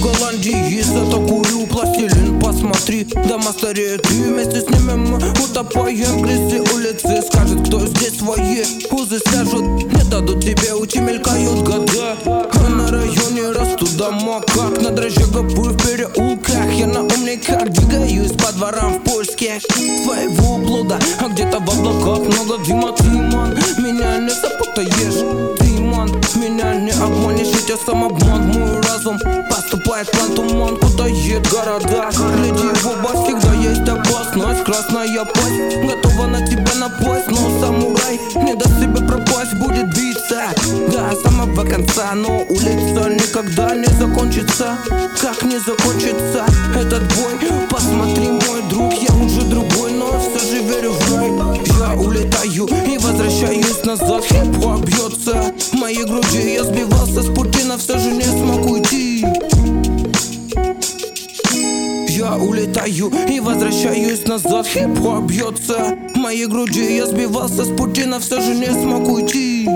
Голландии, зато курю пластилин Посмотри, дома стареют. И вместе с ними мы утопаем в грязи улицы. Скажет, кто здесь свои узы свяжут. Не дадут тебе уйти, мелькают года. А на районе растут дома, как на дрожжи губы в переулках. Я на умниках двигаюсь по дворам в поиске своего блуда А где-то в облаках много дыма, ты, Меня не запутаешь, ты, Меня не обманешь, я сам обман. Мой разум поступает в туман Путает города. Гляди, в оба всегда есть опасность. Красная пасть готова на тебя напасть. Но самурай не даст себе пропасть. Будет биться до самого конца. Но улица никогда не закончится. Как не закончится этот бой назад Хип-хоп бьется в моей груди Я сбивался с пути, но все же не смог уйти я улетаю и возвращаюсь назад Хип-хоп бьется. В моей груди Я сбивался с пути, но все же не смог уйти